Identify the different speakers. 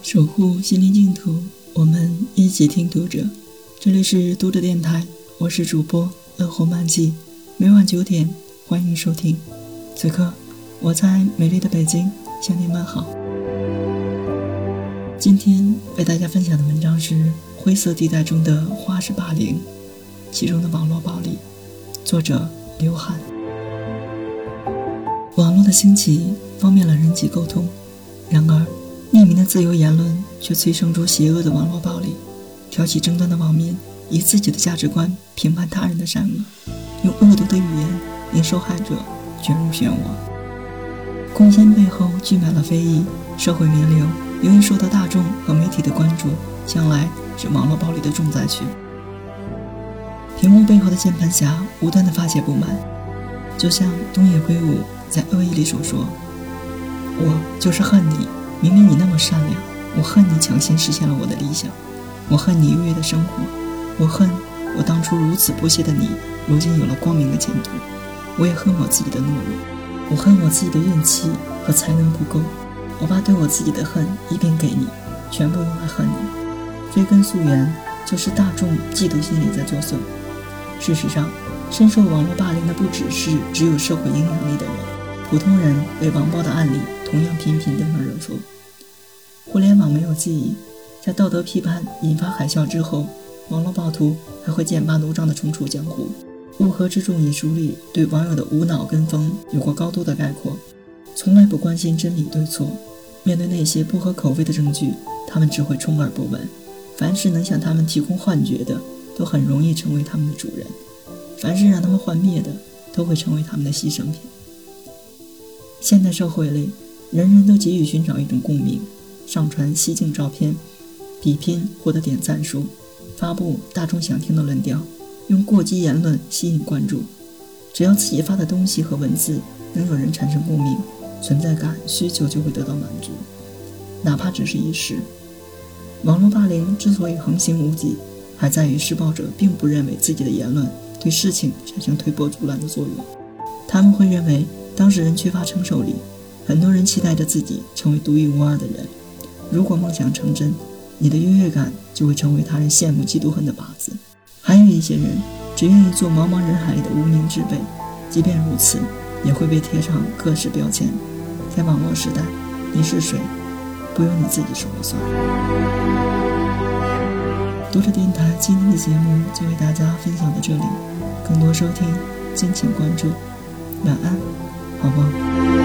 Speaker 1: 守护心灵净土，我们一起听读者。这里是读者电台，我是主播乐活漫记，每晚九点欢迎收听。此刻我在美丽的北京向您问好。今天为大家分享的文章是《灰色地带中的花式霸凌》，其中的网络暴力，作者刘涵。网络的兴起方便了人际沟通，然而。匿名的自由言论却催生出邪恶的网络暴力，挑起争端的网民以自己的价值观评判他人的善恶，用恶毒的语言令受害者卷入漩涡。攻坚背后聚满了非议，社会名流由于受到大众和媒体的关注，将来是网络暴力的重灾区。屏幕背后的键盘侠无端的发泄不满，就像东野圭吾在《恶意》里所说：“我就是恨你。”明明你那么善良，我恨你抢先实现了我的理想，我恨你优越的生活，我恨我当初如此不屑的你，如今有了光明的前途。我也恨我自己的懦弱，我恨我自己的运气和才能不够，我把对我自己的恨一并给你，全部用来恨你。追根溯源，就是大众嫉妒心理在作祟。事实上，深受网络霸凌的不只是只有社会影响力的人，普通人被网暴的案例。同样频频登上热搜。互联网没有记忆，在道德批判引发海啸之后，网络暴徒还会剑拔弩张地重出江湖。《乌合之众》一书里对网友的无脑跟风有过高度的概括：从来不关心真理对错，面对那些不合口味的证据，他们只会充耳不闻。凡是能向他们提供幻觉的，都很容易成为他们的主人；凡是让他们幻灭的，都会成为他们的牺牲品。现代社会里。人人都急于寻找一种共鸣，上传吸睛照片，比拼获得点赞数，发布大众想听的论调，用过激言论吸引关注。只要自己发的东西和文字能有人产生共鸣，存在感需求就会得到满足，哪怕只是一时。网络霸凌之所以横行无忌，还在于施暴者并不认为自己的言论对事情产生推波助澜的作用，他们会认为当事人缺乏承受力。很多人期待着自己成为独一无二的人，如果梦想成真，你的优越感就会成为他人羡慕嫉妒恨的靶子。还有一些人只愿意做茫茫人海里的无名之辈，即便如此，也会被贴上各式标签。在网络时代，你是谁，不由你自己说了算。读者电台今天的节目就为大家分享到这里，更多收听敬请关注。晚安，好梦。